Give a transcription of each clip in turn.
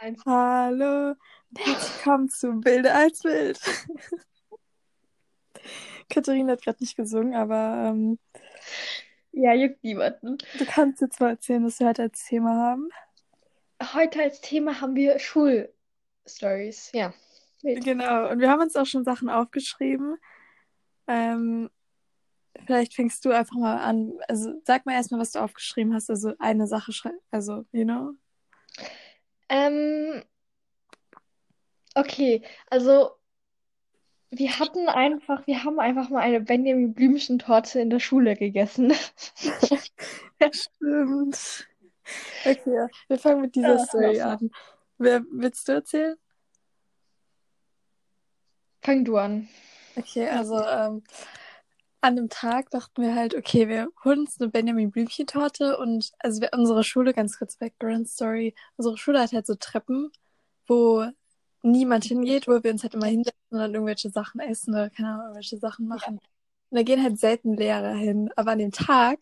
eins. Hallo und herzlich willkommen zu Bilder als Bild. Katharina hat gerade nicht gesungen, aber ähm, Ja, juckt niemanden. du kannst jetzt mal erzählen, was wir heute als Thema haben. Heute als Thema haben wir Schulstories. Ja. Wild. Genau, und wir haben uns auch schon Sachen aufgeschrieben. Ähm, vielleicht fängst du einfach mal an. Also sag mal erstmal, was du aufgeschrieben hast. Also eine Sache schreiben. Also, you know. Ähm, okay, also wir hatten einfach, wir haben einfach mal eine Benjamin Blümchen-Torte in der Schule gegessen. Stimmt. Okay, wir fangen mit dieser Ja, Story lass mal. an. Wer willst du erzählen? Fang du an. Okay, also ähm, an dem Tag dachten wir halt, okay, wir holen uns eine Benjamin Blümchen-Torte und also wir, unsere Schule, ganz kurz Background Story, unsere Schule hat halt so Treppen, wo niemand hingeht, wo wir uns halt immer hinsetzen und dann irgendwelche Sachen essen oder keine Ahnung, irgendwelche Sachen machen. Und da gehen halt selten Lehrer hin. Aber an dem Tag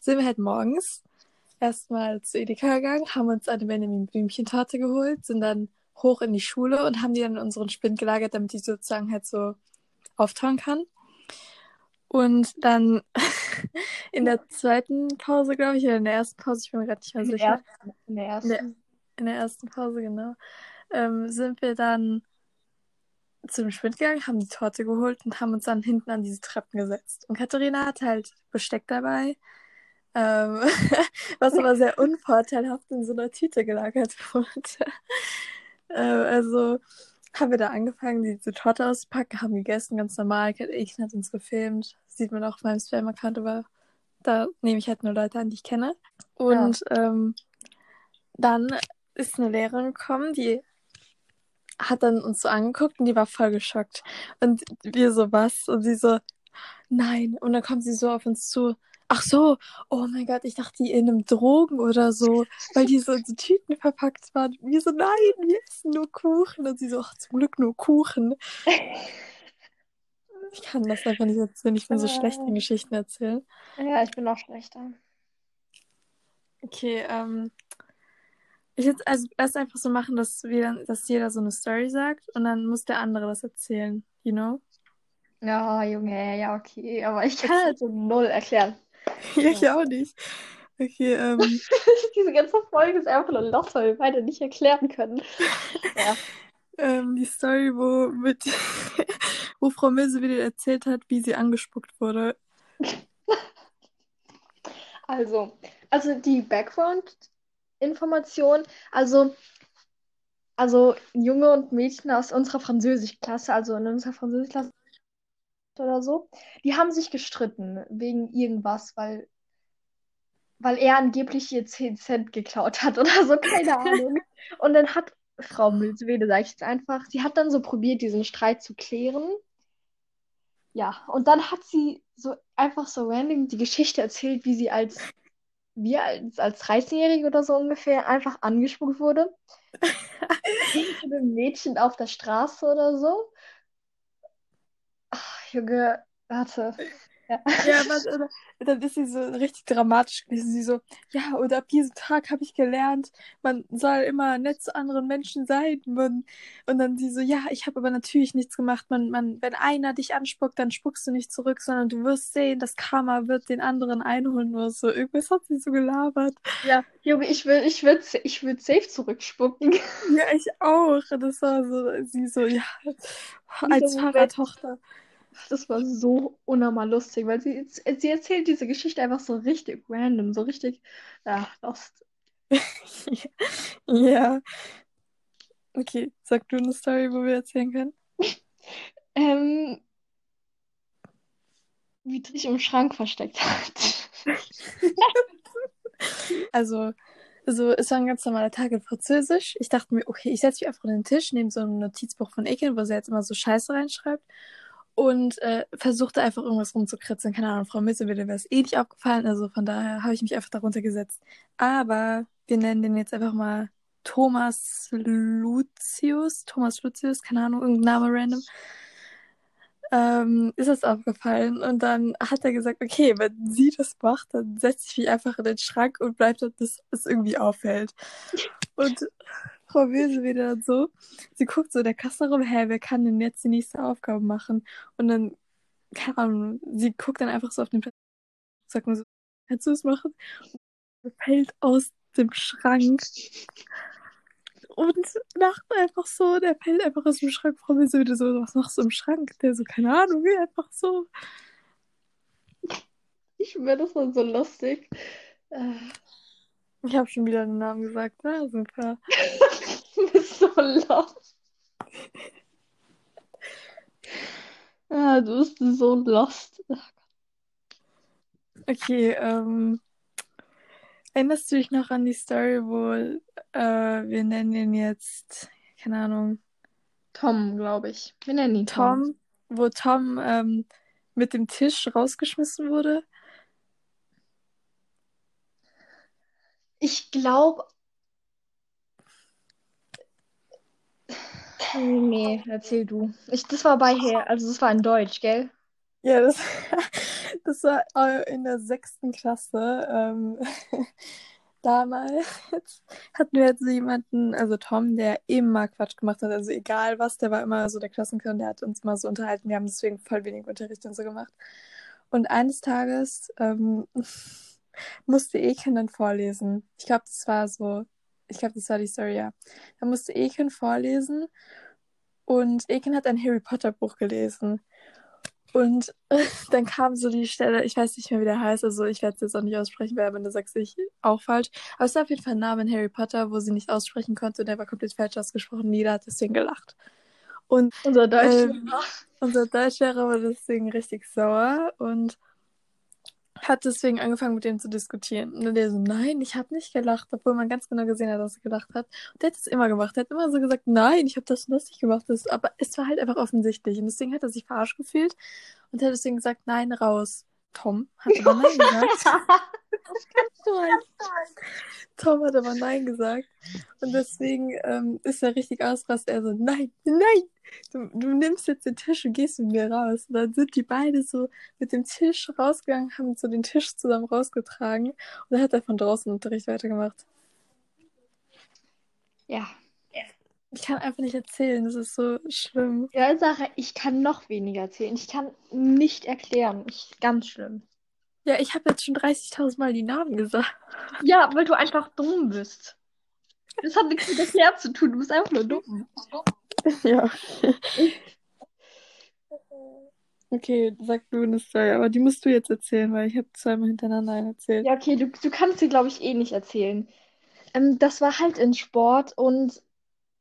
sind wir halt morgens erstmal zu Edeka gegangen, haben uns eine Benjamin Blümchen-Torte geholt, sind dann hoch in die Schule und haben die dann in unseren Spind gelagert, damit die sozusagen halt so auftauen kann. Und dann in der zweiten Pause, glaube ich, oder in der ersten Pause, ich bin mir gerade nicht mehr In der sicher. ersten, in der In ersten. der, in der ersten Pause, genau. Ähm, sind wir dann zum Spind gegangen, haben die Torte geholt und haben uns dann hinten an diese Treppen gesetzt. Und Katharina hat halt Besteck dabei, ähm, was aber sehr unvorteilhaft in so einer Tüte gelagert wurde. äh, also haben wir da angefangen, diese Torte auszupacken, haben gegessen, ganz normal. Ich hat uns gefilmt. Sieht man auch auf meinem Spam-Account, aber da nehme ich halt nur Leute an, die ich kenne. Und ähm, dann ist eine Lehrerin gekommen, die hat dann uns so angeguckt und die war voll geschockt. Und wir so, was? Und sie so, nein. Und dann kommt sie so auf uns zu. Ach so, oh mein Gott, ich dachte, die in einem Drogen oder so, weil die so in so Tüten verpackt waren. Wir so, nein, wir essen nur Kuchen. Und sie so, ach, zum Glück nur Kuchen. Ich kann das einfach nicht erzählen. Ich bin so schlecht in Geschichten erzählen. Ja, ich bin noch schlechter. Okay, ähm, ich jetzt also erst einfach so machen, dass wir dann, dass jeder so eine Story sagt und dann muss der andere das erzählen, you know? Ja, Junge, ja, okay. Aber ich kann halt so null erklären. Ja, ich auch nicht. Okay, ähm, Diese ganze Folge ist einfach nur Lost, weil wir beide nicht erklären können. Ja. ähm, die Story, wo mit, wo Frau Milse wieder erzählt hat, wie sie angespuckt wurde. Also, also die Background-Information, also, also Junge und Mädchen aus unserer Französischklasse, also in unserer Französischklasse oder so, die haben sich gestritten wegen irgendwas, weil, weil er angeblich ihr 10 Cent geklaut hat oder so, keine Ahnung. Und dann hat Frau Milswede, sag ich jetzt einfach, sie hat dann so probiert, diesen Streit zu klären. Ja, und dann hat sie so einfach so random die Geschichte erzählt, wie sie als wir als, als 13-Jährige oder so ungefähr einfach angespuckt wurde. Einem Mädchen auf der Straße oder so. Junge, warte. Ja. Ja, was, oder, dann ist sie so richtig dramatisch gewesen. Sie so, ja, und ab diesem Tag habe ich gelernt, man soll immer nett zu anderen Menschen sein. Man, und dann sie so, ja, ich habe aber natürlich nichts gemacht. Man, man, wenn einer dich anspuckt, dann spuckst du nicht zurück, sondern du wirst sehen, das Karma wird den anderen einholen oder so. Irgendwas hat sie so gelabert. Ja, Junge, ich will, ich will, ich will safe zurückspucken. Ja, ich auch. Und Das war so, sie so, ja, als Dieser Moment. Das war so unnormal lustig, weil sie, sie erzählt diese Geschichte einfach so richtig random, so richtig, ja, lost. Ja. Okay, sag du eine Story, wo wir erzählen können? Ähm, wie sich im Schrank versteckt hat. Also, also es war ein ganz normaler Tag in Französisch. Ich dachte mir, okay, ich setze mich einfach an den Tisch, nehme so ein Notizbuch von Eken, wo sie jetzt immer so Scheiße reinschreibt und äh, versuchte einfach irgendwas rumzukritzeln. Keine Ahnung, Frau Mitzelwille wäre es eh nicht aufgefallen, also von daher habe ich mich einfach darunter gesetzt. Aber wir nennen den jetzt einfach mal Thomas Lucius. Thomas Lucius, keine Ahnung, irgendein Name random. Ähm, ist das aufgefallen und dann hat er gesagt, okay, wenn sie das macht, dann setze ich mich einfach in den Schrank und bleibt dort, bis es irgendwie auffällt. Und Frau Wilse wieder so. Sie guckt so der Kasse rum, hä, wer kann denn jetzt die nächste Aufgabe machen? Und dann, keine Ahnung, sie guckt dann einfach so auf den Platz, sagt mir so, kannst du es machen? Und fällt aus dem Schrank und lacht einfach so, der fällt einfach aus dem Schrank. Frau Wilse wieder so, was machst du im Schrank? Der so, keine Ahnung, einfach so. Ich schwöre, das war so lustig. Äh, Ich habe schon wieder den Namen gesagt, ne? Super. du bist so lost. Ah, du bist so lost. Okay, ähm, erinnerst du dich noch an die Story, wo äh, wir nennen ihn jetzt, keine Ahnung, Tom, glaube ich. Wir nennen ihn Tom, wo Tom ähm, mit dem Tisch rausgeschmissen wurde? Ich glaube. Nee, erzähl du. Ich, das war bei her, also das war in Deutsch, gell? Ja, das, das war äh, in der sechsten Klasse. Ähm, damals hatten wir jetzt so jemanden, also Tom, der immer Quatsch gemacht hat. Also egal was, der war immer so der Klassenclown, der hat uns mal so unterhalten. Wir haben deswegen voll wenig Unterricht und so gemacht. Und eines Tages ähm, musste dann vorlesen. Ich glaube, das war so, ich glaube, das war die Story, ja. Da musste Eken vorlesen und Eken hat ein Harry Potter Buch gelesen. Und dann kam so die Stelle, ich weiß nicht mehr, wie der heißt, also ich werde es jetzt auch nicht aussprechen, weil wenn du sagst, ich auch falsch. Aber es war auf jeden Fall ein Name in Harry Potter, wo sie nicht aussprechen konnte und der war komplett falsch ausgesprochen. Jeder hat deswegen gelacht. Und Unser Deutsch. ähm, unser Deutschlehrer war deswegen richtig sauer und hat deswegen angefangen mit dem zu diskutieren. Und der so, nein, ich habe nicht gelacht, obwohl man ganz genau gesehen hat, dass er gelacht hat. Und der hat es immer gemacht. Der hat immer so gesagt, nein, ich habe das und das nicht gemacht. Aber es war halt einfach offensichtlich. Und deswegen hat er sich verarscht gefühlt und hat deswegen gesagt, nein, raus. Tom hat aber nein gesagt. du halt. Tom hat aber nein gesagt. Und deswegen ähm, ist er richtig ausrast. Er so, nein, nein, du, du nimmst jetzt den Tisch und gehst mit mir raus. Und dann sind die beide so mit dem Tisch rausgegangen, haben so den Tisch zusammen rausgetragen. Und dann hat er von draußen Unterricht weitergemacht. Ja. Ich kann einfach nicht erzählen, das ist so schlimm. Ja, Sache, ich kann noch weniger erzählen. Ich kann nicht erklären. Ich, ganz schlimm. Ja, ich habe jetzt schon 30.000 Mal die Namen gesagt. Ja, weil du einfach dumm bist. Das hat nichts mit erklärt zu tun. Du bist einfach nur dumm. Ja. Okay, sag du eine Story, aber die musst du jetzt erzählen, weil ich habe zweimal hintereinander einen erzählt. Ja, okay, du, du kannst sie, glaube ich, eh nicht erzählen. Ähm, das war halt in Sport und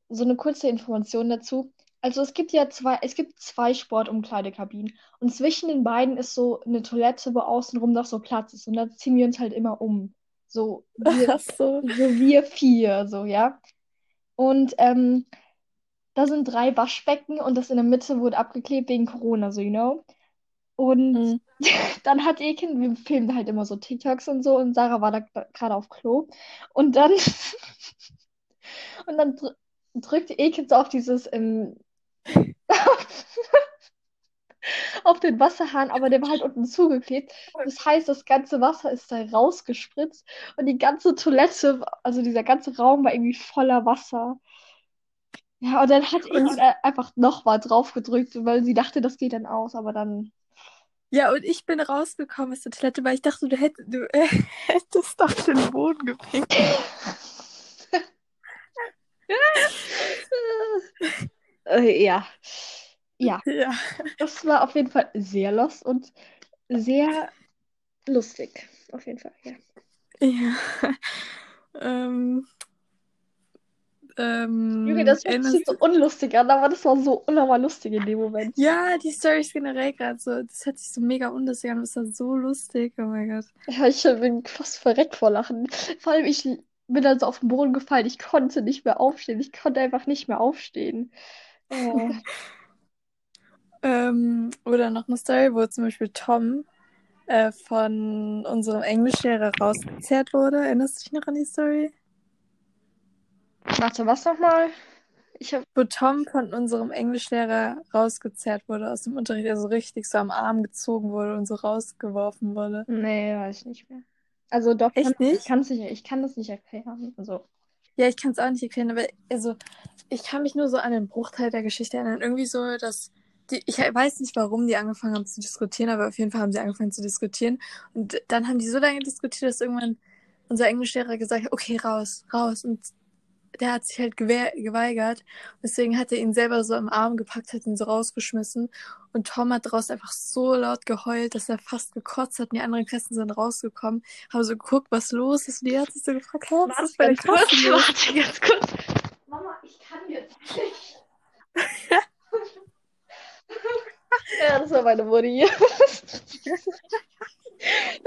so eine kurze Information dazu. Also es gibt ja zwei, es gibt zwei Sportumkleidekabinen und zwischen den beiden ist so eine Toilette, wo außenrum noch so Platz ist und da ziehen wir uns halt immer um. So wir, so. so wir vier, so, ja. Und ähm, da sind drei Waschbecken und das in der Mitte wurde abgeklebt wegen Corona, so, you know. Und Mhm. dann hat Eken, wir filmen halt immer so TikToks und so und Sarah war da gerade auf Klo und dann und dann drückt Eken so auf dieses ähm, auf den Wasserhahn, aber der war halt unten zugeklebt. Das heißt, das ganze Wasser ist da rausgespritzt und die ganze Toilette, also dieser ganze Raum war irgendwie voller Wasser. Ja, und dann hat Eken äh, einfach nochmal drauf gedrückt, weil sie dachte, das geht dann aus, aber dann Ja, und ich bin rausgekommen aus der Toilette, weil ich dachte, du, hätt, du äh, hättest auf den Boden gepinkt. Äh, ja. Ja, Ja. das war auf jeden Fall sehr lost und sehr lustig. Auf jeden Fall, ja. Ja. ähm, ähm, Junge, das hört sich so unlustig an, aber das war so unnormal lustig in dem Moment. Ja, die Story ist generell gerade so, das hört sich so mega unlustig an, das war so lustig, oh mein Gott. Ja, ich bin fast verreckt vor Lachen. Vor allem, ich bin dann so auf den Boden gefallen. Ich konnte nicht mehr aufstehen. Ich konnte einfach nicht mehr aufstehen. Oh. Ähm, oder noch eine Story, wo zum Beispiel Tom äh, von unserem Englischlehrer rausgezerrt wurde. Erinnerst du dich noch an die Story? Warte, was nochmal? Ich hab. Wo Tom von unserem Englischlehrer rausgezerrt wurde aus dem Unterricht, also richtig so am Arm gezogen wurde und so rausgeworfen wurde. Nee, weiß ich nicht mehr. Also doch, Echt kann, ich nicht? kann's nicht, ich kann das nicht erklären. Also, Ja, ich kann es auch nicht erklären, aber also ich kann mich nur so an den Bruchteil der Geschichte erinnern. Irgendwie so, dass die, ich weiß nicht, warum die angefangen haben zu diskutieren, aber auf jeden Fall haben sie angefangen zu diskutieren. Und dann haben die so lange diskutiert, dass irgendwann unser Englischlehrer gesagt hat, okay, raus, raus. Und der hat sich halt geweigert. Deswegen hat er ihn selber so im Arm gepackt, hat ihn so rausgeschmissen. Und Tom hat draußen einfach so laut geheult, dass er fast gekotzt hat. Und die anderen Klassen sind rausgekommen, haben so geguckt, was los ist. Und die hat sich so gefragt, was ist bei Klasse los? Warte, ganz kurz. Mama, ich kann jetzt nicht. ja, das war meine Mutti.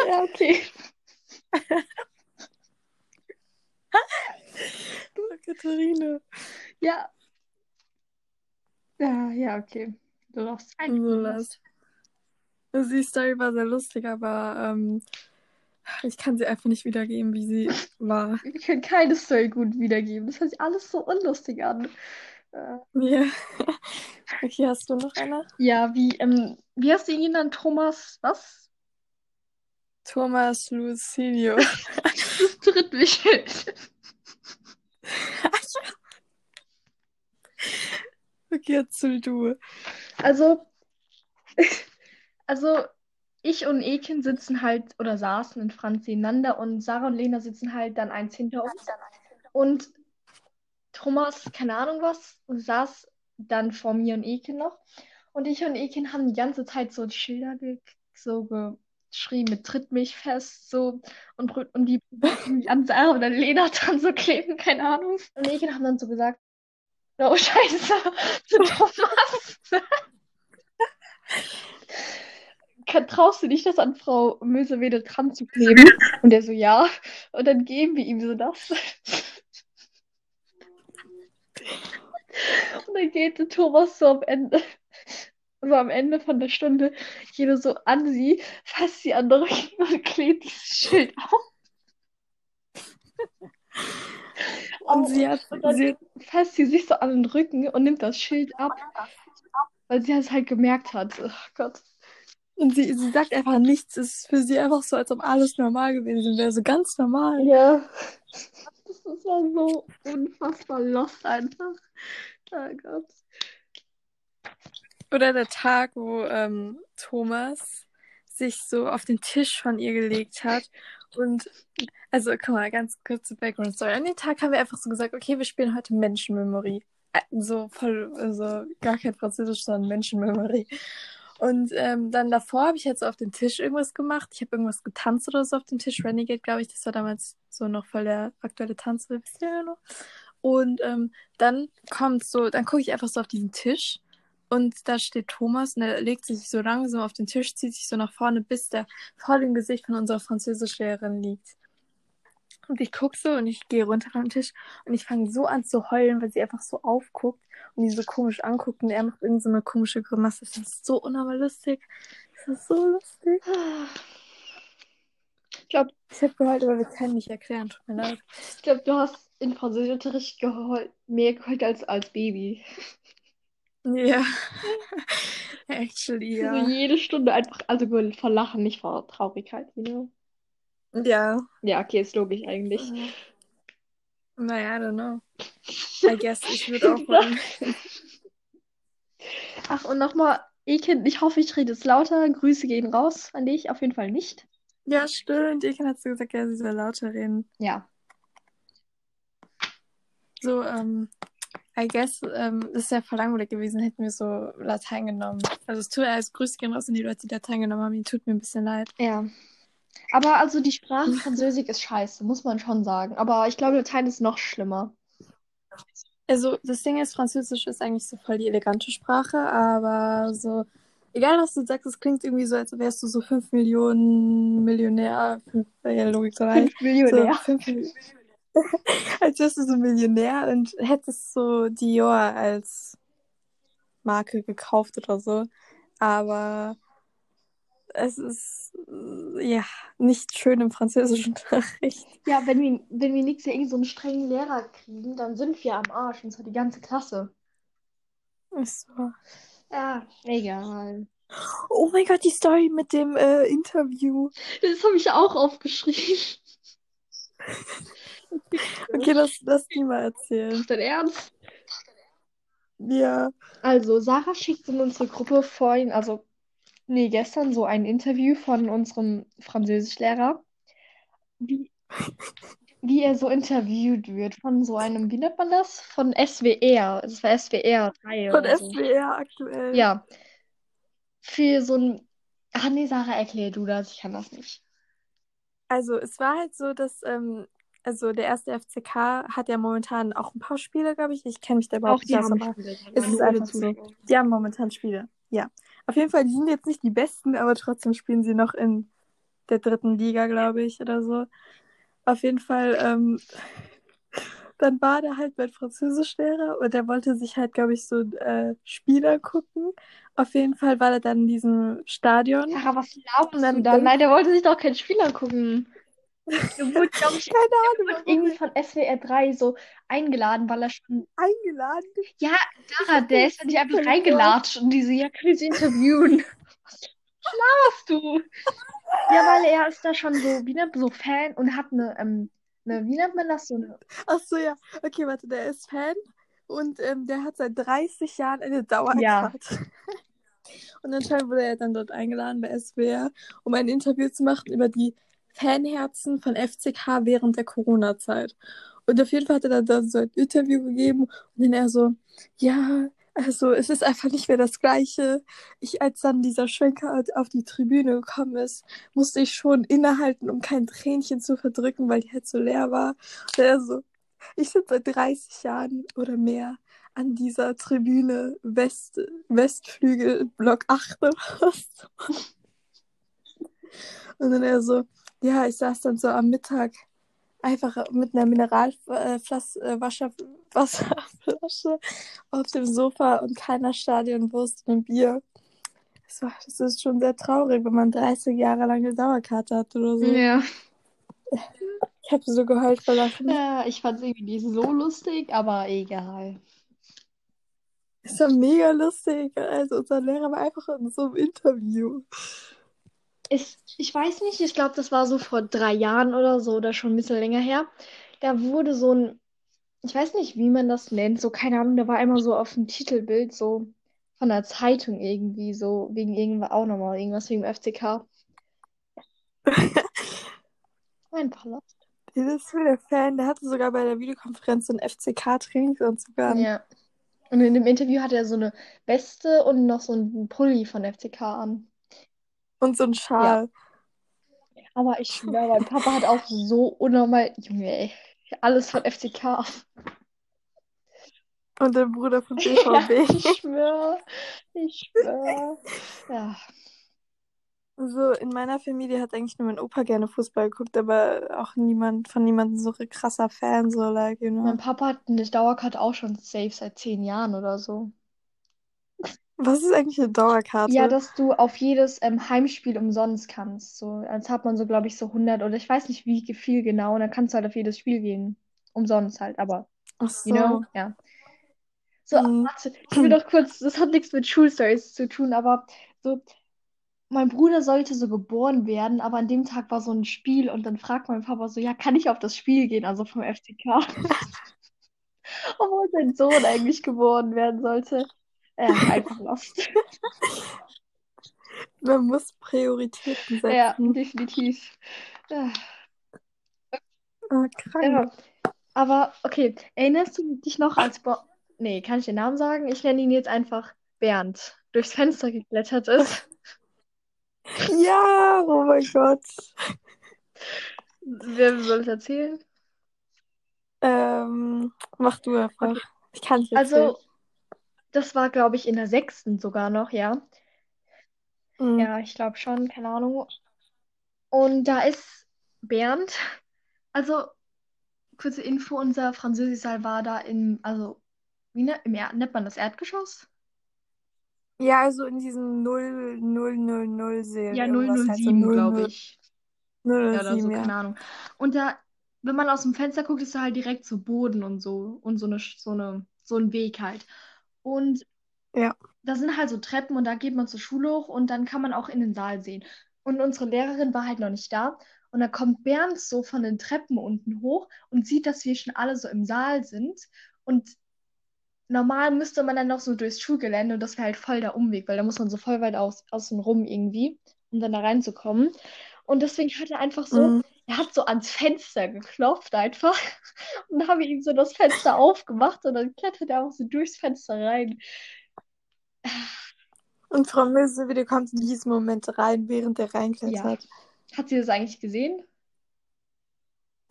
ja, okay. Katharina. Ja. Ja, ja, okay. Du darfst so das. Also die Story war sehr lustig, aber ähm, ich kann sie einfach nicht wiedergeben, wie sie war. Ich kann keine Story gut wiedergeben. Das hört sich alles so unlustig an. Äh, ja. Okay, hast du noch eine? Ja, wie, ähm, wie hast du ihn genannt? Thomas, was? Thomas Lucinio. das tritt mich. okay, erzähl du. Also, also ich und Ekin sitzen halt oder saßen in Franz nebeneinander und Sarah und Lena sitzen halt dann eins hinter uns. Und Thomas, keine Ahnung was, saß dann vor mir und Ekin noch. Und ich und Ekin haben die ganze Zeit so Schilder ge so geschrieben mit Tritt mich fest, so und, und die, an Sarah oder Lena dran so kleben, keine Ahnung. Und Ekin haben dann so gesagt, oh Scheiße, Thomas. traust du dich das an Frau Mösewede dran zu kleben? Und er so, ja. Und dann geben wir ihm so das. Und dann geht Thomas so am Ende, so am Ende von der Stunde, jede so an sie, fasst sie an den Rücken und klebt das Schild auf. Und, sie hat, und dann sie fasst sie sich so an den Rücken und nimmt das Schild ab, weil sie es halt gemerkt hat. Oh Gott. Und sie, sie sagt einfach nichts. Es ist für sie einfach so, als ob alles normal gewesen wäre. So ganz normal. Ja. Das ist so unfassbar lost einfach. Oh Gott. Oder der Tag, wo ähm, Thomas sich so auf den Tisch von ihr gelegt hat. Und also, guck mal, ganz kurze Background Story. An dem Tag haben wir einfach so gesagt, okay, wir spielen heute Menschenmemory. Äh, so voll, also gar kein Französisch, sondern Menschenmemory. Und ähm, dann davor habe ich jetzt so auf dem Tisch irgendwas gemacht. Ich habe irgendwas getanzt oder so auf dem Tisch. Renegade, glaube ich, das war damals so noch voll der aktuelle Tanz, noch. Und ähm, dann kommt so, dann gucke ich einfach so auf diesen Tisch und da steht Thomas und er legt sich so langsam auf den Tisch, zieht sich so nach vorne, bis der vor dem Gesicht von unserer Französischlehrerin liegt. Und ich gucke so und ich gehe runter vom Tisch und ich fange so an zu heulen, weil sie einfach so aufguckt und die so komisch anguckt und er macht irgend so eine komische Grimasse. Das ist so unnormal lustig. Das ist so lustig. Ich glaube, ich habe geheult, aber wir können nicht erklären. Tut mir leid. Ich glaube, du hast in Französischunterricht geheult, mehr geheult als als Baby. Ja. Actually, ja. Also jede Stunde einfach, also vor Lachen, nicht vor Traurigkeit, you know? Ja. Ja, okay, ist logisch eigentlich. Mhm. Naja, I don't know. I guess ich würde auch wollen. Ach, und nochmal, Ekin, ich hoffe, ich rede es lauter. Grüße gehen raus an dich, auf jeden Fall nicht. Ja, stimmt. Ekin hat so gesagt, ja, sie soll lauter reden. Ja. So, ähm, I guess, ähm, das ist ja voll langweilig gewesen, hätten wir so Latein genommen. Also es tut als Grüße gehen raus an die Leute, die Latein genommen haben. Ihnen tut mir ein bisschen leid. Ja. Aber also die Sprache Französisch ist scheiße, muss man schon sagen. Aber ich glaube, Latein ist noch schlimmer. Also das Ding ist, Französisch ist eigentlich so voll die elegante Sprache, aber so, egal was du sagst, es klingt irgendwie so, als wärst du so 5 Millionen Millionär. 5, ja, Logik 5 Millionär. So, 5 Millionär. als wärst du so Millionär und hättest so Dior als Marke gekauft oder so. Aber es ist ja nicht schön im französischen Unterricht. Ja, wenn wir, wenn wir nächstes Jahr irgend so einen strengen Lehrer kriegen, dann sind wir am Arsch und zwar die ganze Klasse. Ist so. Ja, egal. Oh mein Gott, die Story mit dem äh, Interview. Das habe ich auch aufgeschrieben. Okay, lass, lass die mal erzählen. Ist dein Ernst? Ja. Also, Sarah schickt in unsere Gruppe vorhin, also, nee, gestern so ein Interview von unserem Französischlehrer, wie, wie er so interviewt wird von so einem, wie nennt man das? Von SWR. Das war SWR 3 Von oder so. SWR aktuell. Ja. Für so ein. Ach nee, Sarah, erklär du das, ich kann das nicht. Also es war halt so, dass ähm, also der erste FCK hat ja momentan auch ein paar Spiele, glaube ich. Ich kenne mich da Auch überhaupt die nicht aus, haben aber Spiele, es ist einfach so. Die haben momentan Spiele. Ja. Auf jeden Fall, die sind jetzt nicht die besten, aber trotzdem spielen sie noch in der dritten Liga, glaube ich, oder so. Auf jeden Fall, ähm, dann war der halt mein Französischlehrer und der wollte sich halt, glaube ich, so äh, Spieler gucken. Auf jeden Fall war er dann in diesem Stadion. Sarah, was dann du da? denk- Nein, der wollte sich doch keinen Spieler gucken. Wurde, glaube ich, Keine Ahnung, wurde irgendwie von SWR 3 so eingeladen, weil er schon. eingeladen. Ja, Sarah, der ist ja nicht einfach reingelatscht und die so, ja, können Sie interviewen? Was laberst du? Ja, weil er ist da schon so, wie nennt so Fan und hat eine, ähm, eine, wie nennt man das, so eine Ach so, ja. Okay, warte, der ist Fan und ähm, der hat seit 30 Jahren eine Ja. Dauerkarte. Und anscheinend wurde er dann dort eingeladen bei SWR, um ein Interview zu machen über die Fanherzen von FCK während der Corona-Zeit. Und auf jeden Fall hat er dann, so ein Interview gegeben und dann er so, ja, also es ist einfach nicht mehr das Gleiche. Ich, als dann dieser Schwenker auf die Tribüne gekommen ist, musste ich schon innehalten, um kein Tränchen zu verdrücken, weil die halt so leer war. Und er so, ich sitze seit 30 Jahren oder mehr an dieser Tribüne West, Westflügel, Block 8 oder was. Und dann er so, ja, ich saß dann so am Mittag einfach mit einer Mineralflasche, äh, Wasserflasche auf dem Sofa und keiner Stadionwurst und Bier. Das, war, das ist schon sehr traurig, wenn man 30 Jahre lang eine Dauerkarte hat oder so. Ja. Ich habe so geheult vor Lachen. Ja, ich fand es irgendwie nicht so lustig, aber egal. Das war mega lustig. Also unser Lehrer war einfach in so einem Interview. Ich, ich weiß nicht, ich glaube, das war so vor drei Jahren oder so oder schon ein bisschen länger her. Da wurde so ein, ich weiß nicht, wie man das nennt, so keine Ahnung, da war einmal so auf dem Titelbild so von der Zeitung irgendwie, so wegen irgendwas auch nochmal, irgendwas wegen dem FCK. Mein Palast. Dieses ist der Fan, der hatte sogar bei der Videokonferenz so einen FCK-Trainingsanzug an. Ja. Und in dem Interview hatte er so eine Weste und noch so einen Pulli von FCK an. Und so einen Schal. Aber ich schwöre, mein Papa hat auch so unnormal, Junge, ey, alles von FCK. Und der Bruder von Ja, BVB. ich schwöre, ich schwöre. Ja. So, in meiner Familie hat eigentlich nur mein Opa gerne Fußball geguckt, aber auch niemand, von niemandem so ein krasser Fan, so, like, you Mein know. Papa hat eine Dauerkarte auch schon safe seit zehn Jahren oder so. Was ist eigentlich eine Ja, Dauerkarte? dass du auf jedes ähm, Heimspiel umsonst kannst. So, als hat man so, glaube ich, so 100 oder ich weiß nicht, wie viel genau. Und dann kannst du halt auf jedes Spiel gehen. Umsonst halt, aber, Ach you know, so. ja. So, Hm. warte, ich will doch kurz, das hat nichts mit Schulstories zu tun, aber so, mein Bruder sollte so geboren werden, aber an dem Tag war so ein Spiel und dann fragt mein Papa so, ja, kann ich auf das Spiel gehen, also vom FCK? Obwohl sein Sohn eigentlich geboren werden sollte. Ja, einfach lost. Man muss Prioritäten Ja, setzen. definitiv. Ja. Ah, krank. Ja. Aber okay, erinnerst du dich noch, als Bo Nee, kann ich den Namen sagen? Ich nenne ihn jetzt einfach Bernd, durchs Fenster geklettert ist. Ja, oh mein Gott. Wer soll es erzählen? Ähm, mach du einfach. Okay. Ich kann nicht erzählen. Also, das war, glaube ich, in der sechsten sogar noch, ja. Mhm. Ja, ich glaube schon, keine Ahnung. Und da ist Bernd, also kurze Info, unser Französischsaal war da im, also, wie ne, im er nennt man das Erdgeschoss? Ja, also in diesem 0, 0, 0, 0 Seelen Ja, irgendwas halt so 007, 0, glaube 0, ich. 0, Ja, oder so, 07, keine ja. Ahnung. Und da, wenn man aus dem Fenster guckt, ist da halt direkt so Boden und so und so eine, so eine, so ein Weg halt. Und Ja. da sind halt so Treppen und da geht man zur Schule hoch und dann kann man auch in den Saal sehen. Und unsere Lehrerin war halt noch nicht da. Und dann kommt Bernd so von den Treppen unten hoch und sieht, dass wir schon alle so im Saal sind. Und normal müsste man dann noch so durchs Schulgelände und das wäre halt voll der Umweg, weil da muss man so voll weit aus, außen rum irgendwie, um dann da reinzukommen. Und deswegen hat er einfach so, Mhm. Er hat so ans Fenster geklopft einfach. Und wir ihm so das Fenster aufgemacht und dann klettert er auch so durchs Fenster rein. Und Frau Milsevideo kommt in diesen Moment rein, während er Ja. reinklettert. Hat sie das eigentlich gesehen?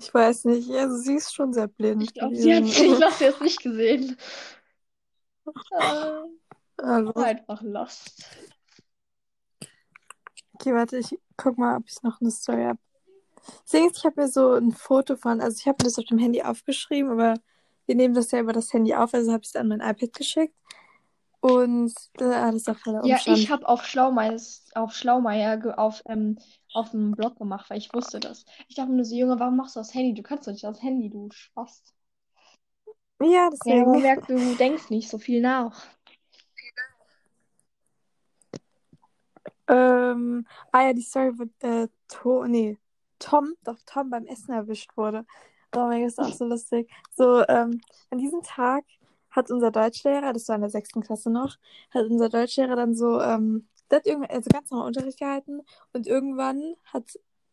Ich weiß nicht, also sie ist schon sehr blind Ich glaube, sie hat ich glaube, sie hat es nicht gesehen. Äh, Also, einfach lost. okay, warte, ich guck mal, ob ich noch eine Story habe. Ist, ich habe mir so ein Foto von, also ich habe das auf dem Handy aufgeschrieben, aber wir nehmen das ja über das Handy auf, also habe ich es an mein iPad geschickt. Und äh, alles auf voller Ja, Umstand. ich habe auf Schlaumeier, auf Schlaumeier auf, ähm, auf dem Blog gemacht, weil ich wusste das. Ich dachte mir nur so, Junge, warum machst du das Handy? Du kannst doch nicht das Handy, du Spast. Ja, Ja, deswegen. man merkt, du denkst nicht so viel nach. Ähm, ah ja, die Story, wo äh, to nee, Tom, doch Tom beim Essen erwischt wurde. Oh mein Gott, ist auch so lustig. So, ähm, an diesem Tag hat unser Deutschlehrer, das war in der sechsten Klasse noch, hat unser Deutschlehrer dann so, ähm, der hat irgendwann, also ganz normal Unterricht gehalten und irgendwann hat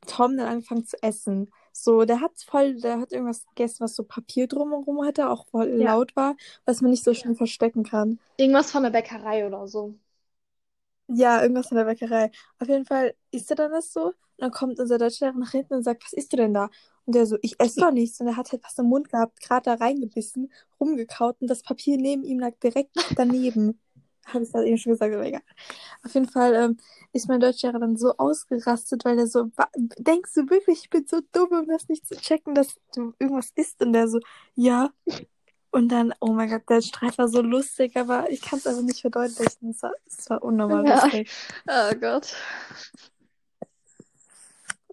Tom dann angefangen zu essen. So, der hat voll, der hat irgendwas gegessen, was so Papier drumherum hatte, auch voll Ja. laut war, was man nicht so schnell verstecken kann. Irgendwas von der Bäckerei oder so. Ja, irgendwas in der Bäckerei. Auf jeden Fall isst er dann das so. Und dann kommt unser Deutschlehrer nach hinten und sagt, was isst du denn da? Und der so, ich esse doch nichts. Und er hat halt was im Mund gehabt, gerade da reingebissen, rumgekaut und das Papier neben ihm lag direkt daneben. Habe ich das eben schon gesagt, aber egal. Auf jeden Fall ähm, ist mein Deutschlehrer dann so ausgerastet, weil er so, "Wa- denkst du wirklich, ich bin so dumm, um das nicht zu checken, dass du irgendwas isst? Und der so, ja. Und dann, oh mein Gott, der Streit war so lustig, aber ich kann es einfach nicht verdeutlichen. Es war, es war unnormal Ja. lustig. Oh Gott.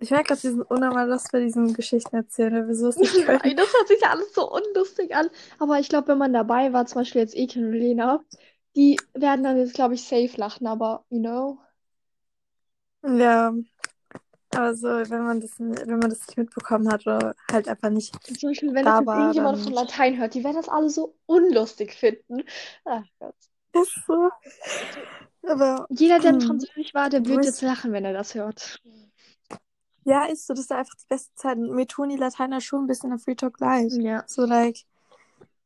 Ich merke gerade, wir sind unnormal lost bei diesen Geschichten erzählen, wir sowas nicht können. das hört sich ja alles so unlustig an. Aber ich glaube, wenn man dabei war, zum Beispiel jetzt Ekin und Lena, die werden dann jetzt, glaube ich, safe lachen, aber, you know. Ja, aber so, wenn man das, wenn man das nicht mitbekommen hat oder halt einfach nicht. Zum Beispiel, wenn Da das war irgendjemand dann- von Latein hört, die werden das alle so unlustig finden. Ach Gott. Ist so. Aber Jeder, der in Hm. Französisch war, der wird jetzt lachen, wenn er das hört. Ja, ist so, das ist einfach die beste Zeit. Und mir tun die Lateiner schon ein bisschen im Free Talk Live. Ja. So, like,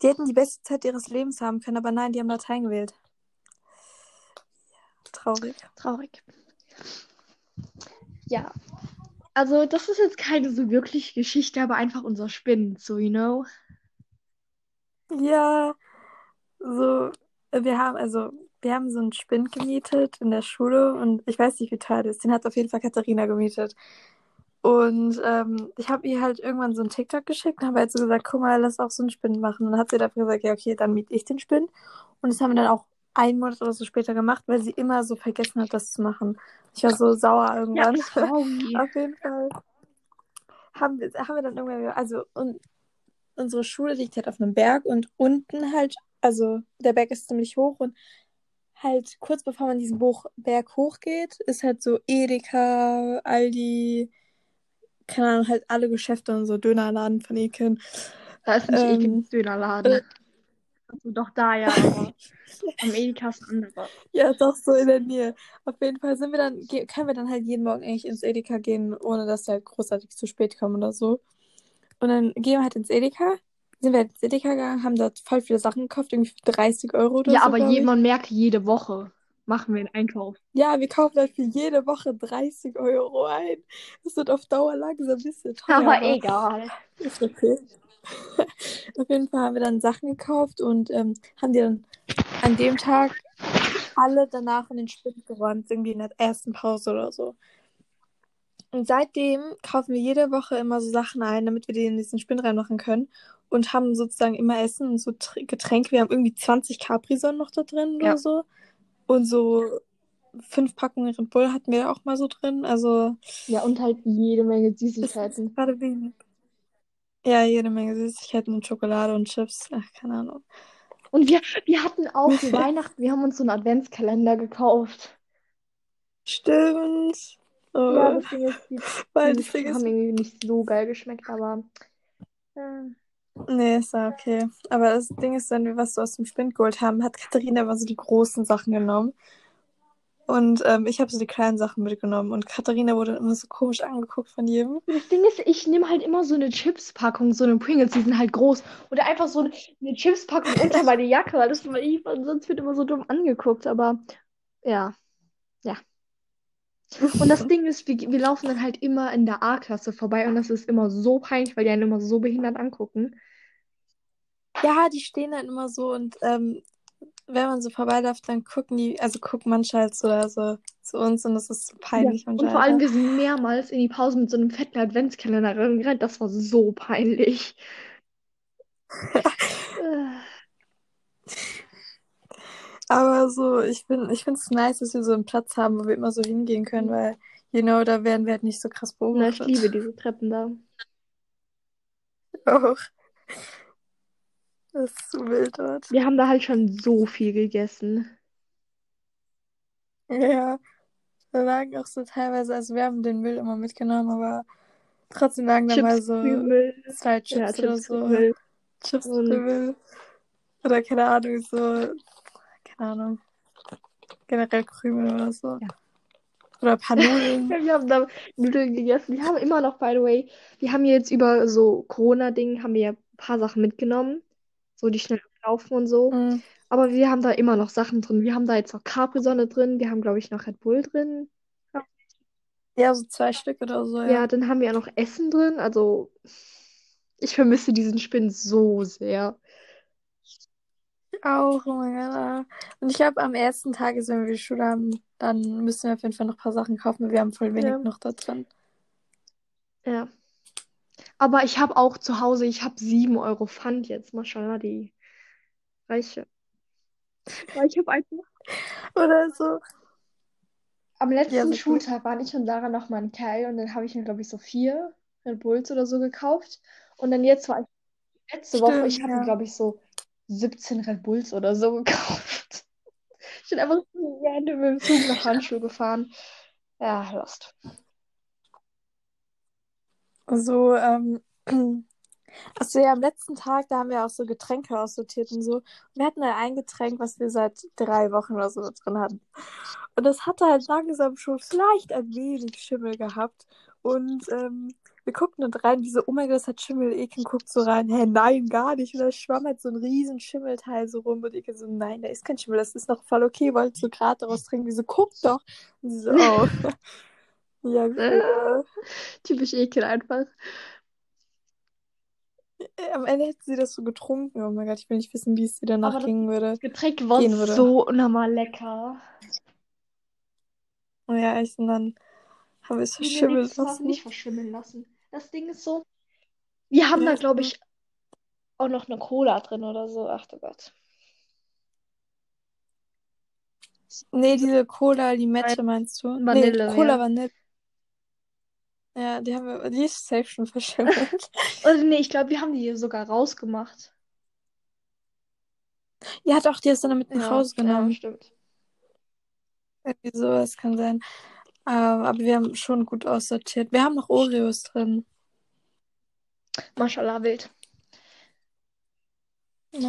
die hätten die beste Zeit ihres Lebens haben können, aber nein, die haben Latein gewählt. Traurig. Traurig. Ja. Also, das ist jetzt keine so wirkliche Geschichte, aber einfach unser Spinnen, so, you know? Ja, so, wir haben, also, wir haben so einen Spind gemietet in der Schule und ich weiß nicht, wie teuer das ist. Den hat auf jeden Fall Katharina gemietet. Und ähm, ich habe ihr halt irgendwann so einen TikTok geschickt und habe halt so gesagt, guck mal, lass auch so einen Spind machen. Und dann hat sie dafür gesagt, ja, okay, dann miete ich den Spind. Und das haben wir dann auch einen Monat oder so später gemacht, weil sie immer so vergessen hat, das zu machen. Ich war so sauer irgendwann. sorry. Auf jeden Fall haben wir, haben wir dann irgendwann, also und unsere Schule liegt halt auf einem Berg und unten halt, also der Berg ist ziemlich hoch und halt kurz bevor man diesen Buch, Berg hochgeht, ist halt so Edeka, Aldi, keine Ahnung, halt alle Geschäfte und so Dönerladen von Eken. Da ist nicht Ähm, Ekens Dönerladen. äh. Also doch da, ja, aber am Edeka ist ein anderer. Ja, doch so in der Nähe. Auf jeden Fall sind wir dann, können wir dann halt jeden Morgen eigentlich ins Edeka gehen, ohne dass wir halt großartig zu spät kommen oder so. Und dann gehen wir halt ins Edeka. Sind wir halt ins Edeka gegangen, haben dort voll viele Sachen gekauft, irgendwie für 30 Euro oder Ja, so, aber glaub je, man merkt, jede Woche machen wir einen Einkauf. Ja, wir kaufen halt für jede Woche 30 Euro ein. Das wird auf Dauer langsam ein bisschen teuer, Aber egal. ist okay. Auf jeden Fall haben wir dann Sachen gekauft und ähm, haben die dann an dem Tag alle danach in den Spind geräumt, irgendwie in der ersten Pause oder so. Und seitdem kaufen wir jede Woche immer so Sachen ein, damit wir die in diesen Spind reinmachen können. Und haben sozusagen immer Essen und so Tr- Getränke. Wir haben irgendwie 20 Capri-Sonnen noch da drin oder Ja. so. Und so fünf Packungen Red Bull hatten wir auch mal so drin. Also Ja, und halt jede Menge Süßigkeiten. gerade wenig. Ja, jede Menge Süßigkeiten und Schokolade und Chips. Ach, keine Ahnung. Und wir, wir hatten auch zu Weihnachten, wir haben uns so einen Adventskalender gekauft. Stimmt. Oh. Ja, das Ding ist, die, Weil die das Ding haben irgendwie nicht so geil geschmeckt, aber. Äh, Nee, ist ja okay. Aber das Ding ist, wenn wir was so aus dem Spind geholt haben, hat Katharina immer so die großen Sachen genommen. Und ähm, ich habe so die kleinen Sachen mitgenommen. Und Katharina wurde immer so komisch angeguckt von jedem. das Ding ist, ich nehme halt immer so eine Chips-Packung, so eine Pringles, die sind halt groß. Oder einfach so eine, Chips-Packung unter meine Jacke, weil das ich sonst wird immer so dumm angeguckt, aber ja. Ja. Und das Ding ist, wir, wir laufen dann halt immer in der A-Klasse vorbei und das ist immer so peinlich, weil die einen immer so behindert angucken. Ja, die stehen dann immer so und ähm, wenn man so vorbeiläuft, dann gucken die, also gucken manche halt so, also, zu uns und das ist so peinlich Ja. Und vor allem, wir sind mehrmals in die Pause mit so einem fetten Adventskalender reingerannt. Das war so peinlich. Aber so, ich bin, ich finde es nice, dass wir so einen Platz haben, wo wir immer so hingehen können, weil, you know, da werden wir halt nicht so krass Na, ich beobachtet. liebe diese Treppen da. Auch. Das ist so wild dort. Wir haben da halt schon so viel gegessen. Ja, da lagen auch so teilweise, also wir haben den Müll immer mitgenommen, aber trotzdem lagen da mal so Krümel. zwei Chips Ja, oder Chips, so. Chips, Und- Krümel. Oder keine Ahnung, so, keine Ahnung. Generell Krümel oder so. Ja. Oder ein paar Nudeln. Ja, wir haben da Nudeln gegessen. Wir haben immer noch, by the way, wir haben jetzt über so Corona-Ding, haben wir ja ein paar Sachen mitgenommen. So, die schnell ablaufen und so. Mm. Aber wir haben da immer noch Sachen drin. Wir haben da jetzt noch Capri-Sonne drin. Wir haben, glaube ich, noch Red Bull drin. Ja, so zwei Stück oder so, Ja, ja. dann haben wir ja noch Essen drin. Also, ich vermisse diesen Spind so sehr. Auch, oh mein Gott. ja. Und ich glaube, am ersten Tag ist, wenn wir die Schule haben, dann müssen wir auf jeden Fall noch ein paar Sachen kaufen, weil wir haben voll wenig Ja. noch da drin. Ja. Aber ich habe auch zu Hause, ich habe 7 Euro Pfand jetzt. Maschallah, die Reiche. Weil ich habe einfach Oder so. am letzten Ja. Schultag waren ich und Sarah noch mal in Kerl und dann habe ich mir, glaube ich, so vier Red Bulls oder so gekauft. Und dann jetzt war ich letzte Woche, ich Stimmt, habe ja. mir, glaube ich, so 17 Red Bulls oder so gekauft. Ich bin einfach so random mit dem Zug nach Handschuh gefahren. Ja, lost. So, ähm, achso, ja, am letzten Tag, da haben wir auch so Getränke aussortiert und so. Und wir hatten da ein Getränk, was wir seit drei Wochen oder so drin hatten. Und das hatte halt langsam schon vielleicht ein wenig Schimmel gehabt. Und ähm, wir guckten dann rein, wie so, oh mein Gott, das hat Schimmel. Eken guckt so rein, hä, nein, gar nicht. Und da schwamm halt so ein riesen Schimmelteil so rum. Und Eken so, nein, da ist kein Schimmel, das ist noch voll okay, wollte so gerade daraus trinken. Wie so, guck doch. Und sie so, oh. Ja, gut. Äh, typisch Ekel einfach. Äh, Am Ende hätte sie das so getrunken. Oh mein Gott, ich will nicht wissen, wie es ihr danach Aber gehen würde. Das Getränk war würde. so unnormal lecker. Oh ja, echt. Und dann haben wir es das darf lassen. nicht verschimmeln lassen. Das Ding ist so, wir haben Ja, da, glaube ich, auch noch eine Cola drin oder so. Ach du Gott. Nee, diese Cola Limette meinst du? Vanille, Nee, Cola ja. Ja, die haben wir, die ist safe schon verschimmelt. Oder nee, ich glaube, wir haben die sogar rausgemacht. ja, doch, die du dann mit nach Ja, Hause ja, genommen. stimmt. Irgendwie sowas kann sein. Ähm, aber wir haben schon gut aussortiert. Wir haben noch Oreos drin. Maschallah, wild.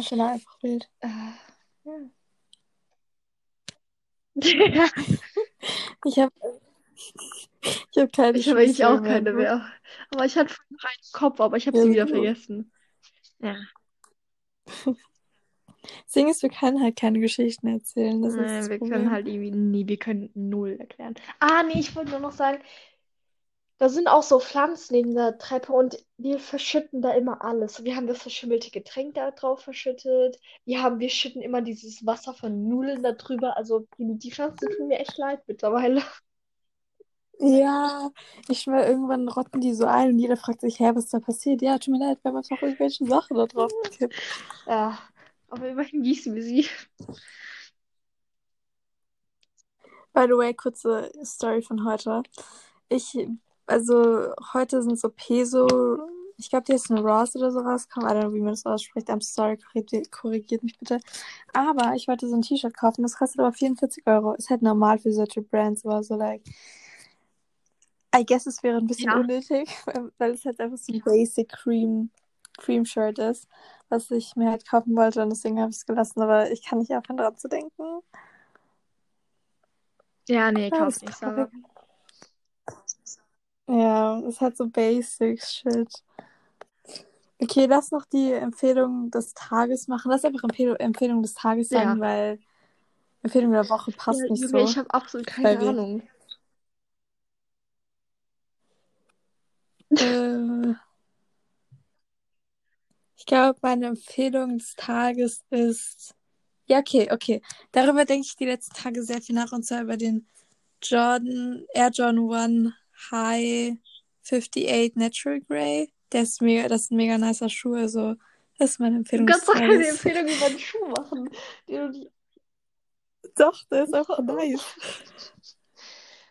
Schon einfach wild. Äh, ja. Ich habe ich hab keine Ich habe eigentlich auch keine mehr. Aber ich hatte noch einen Kopf, aber ich habe Ja, sie wieder so. vergessen. Ja. Das Ding ist, wir können halt keine Geschichten erzählen. Das ist Nee, das wir Problem. können halt irgendwie nie, wir können null erklären. Ah, nee, ich wollte nur noch sagen, da sind auch so Pflanzen neben der Treppe und wir verschütten da immer alles. Wir haben das verschimmelte Getränk da drauf verschüttet. Wir haben, wir schütten immer dieses Wasser von Nudeln da drüber. Also die Pflanzen tun mir echt leid mittlerweile. Ja, ich schwör, irgendwann rotten die so ein und jeder fragt sich, hä, was ist da passiert? Ja, tut mir leid, wir haben einfach irgendwelche Sachen da drauf gekippt. Ja, aber immerhin gießen wir sie. By the way, kurze Story von heute. Ich, also heute sind so Peso, ich glaube, die ist eine Ross oder so rausgekommen. I don't know, wie man das ausspricht. I'm sorry, korrigiert, korrigiert mich bitte. Aber ich wollte so ein T-Shirt kaufen, das kostet aber 44 Euro. Ist halt normal für solche Brands, aber so like. I guess es wäre ein bisschen Ja. unnötig, weil es halt einfach so ein Basic Cream, Cream Shirt ist, was ich mir halt kaufen wollte und deswegen habe ich es gelassen, aber ich kann nicht aufhören dran zu denken. Ja, nee, kauf ist nicht, traurig. Ja, es hat so Basic Shit. Okay, lass noch die Empfehlung des Tages machen. Lass einfach Empfehlung, Empfehlung des Tages Ja. sagen, weil Empfehlung der Woche passt Ja, nicht Junge, so. ich habe absolut keine weil wir- Äh, ich glaube, meine Empfehlung des Tages ist. Ja, okay, okay. Darüber denke ich die letzten Tage sehr viel nach und zwar über den Jordan Air Jordan 1 High 58 Natural Grey. Der ist mega, das ist ein mega nicer Schuh. Also, das ist meine Du Empfehlung des kannst doch keine. Empfehlung über einen Schuh machen. Den du. Doch, der ist einfach nice.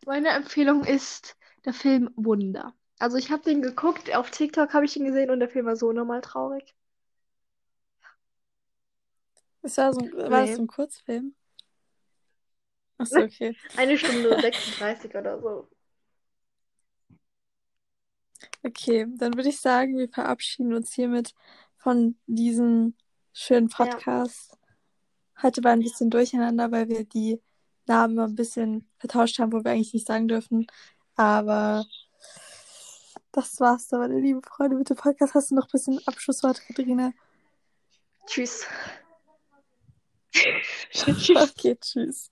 Meine Empfehlung ist der Film Wunder. Also ich habe den geguckt, auf TikTok habe ich ihn gesehen und der Film war so normal traurig. Das war, so, ein- war das Nee. so ein Kurzfilm? Achso, okay. Eine Stunde 36 oder so. Okay, dann würde ich sagen, wir verabschieden uns hiermit von diesem schönen Ja. Podcast. Heute war ein bisschen durcheinander, weil wir die Namen ein bisschen vertauscht haben, wo wir eigentlich nicht sagen dürfen. Aber das war's dann, meine lieben Freunde, mit dem Podcast. Hast du noch ein bisschen Abschlusswort, Katharina? Tschüss. Okay, tschüss.